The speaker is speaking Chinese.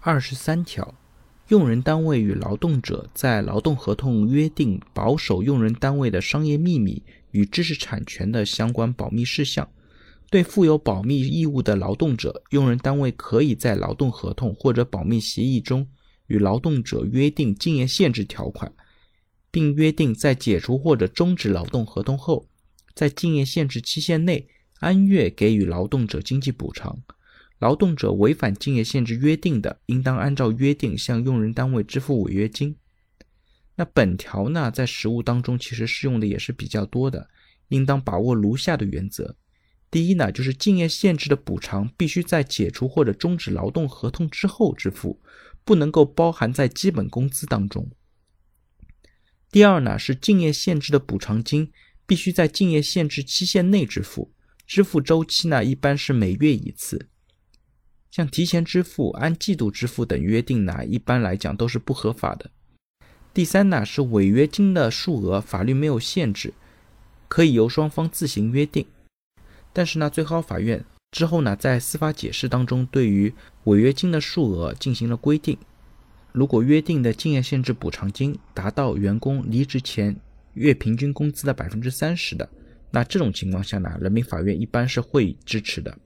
二十三条，用人单位与劳动者在劳动合同约定保守用人单位的商业秘密与知识产权的相关保密事项。对负有保密义务的劳动者，用人单位可以在劳动合同或者保密协议中与劳动者约定竞业限制条款，并约定在解除或者终止劳动合同后，在竞业限制期限内按月给予劳动者经济补偿。劳动者违反竞业限制约定的，应当按照约定向用人单位支付违约金。那本条呢，在实务当中其实适用的也是比较多的，应当把握如下的原则：第一呢，就是竞业限制的补偿必须在解除或者终止劳动合同之后支付，不能够包含在基本工资当中；第二呢，是竞业限制的补偿金必须在竞业限制期限内支付，支付周期呢一般是每月一次。像提前支付、按季度支付等约定呢，一般来讲都是不合法的。第三呢，是违约金的数额，法律没有限制，可以由双方自行约定。但是呢，最高法院之后呢，在司法解释当中，对于违约金的数额进行了规定。如果约定的竞业限制补偿金达到员工离职前月平均工资的百分之三十的，那这种情况下呢，人民法院一般是会支持的。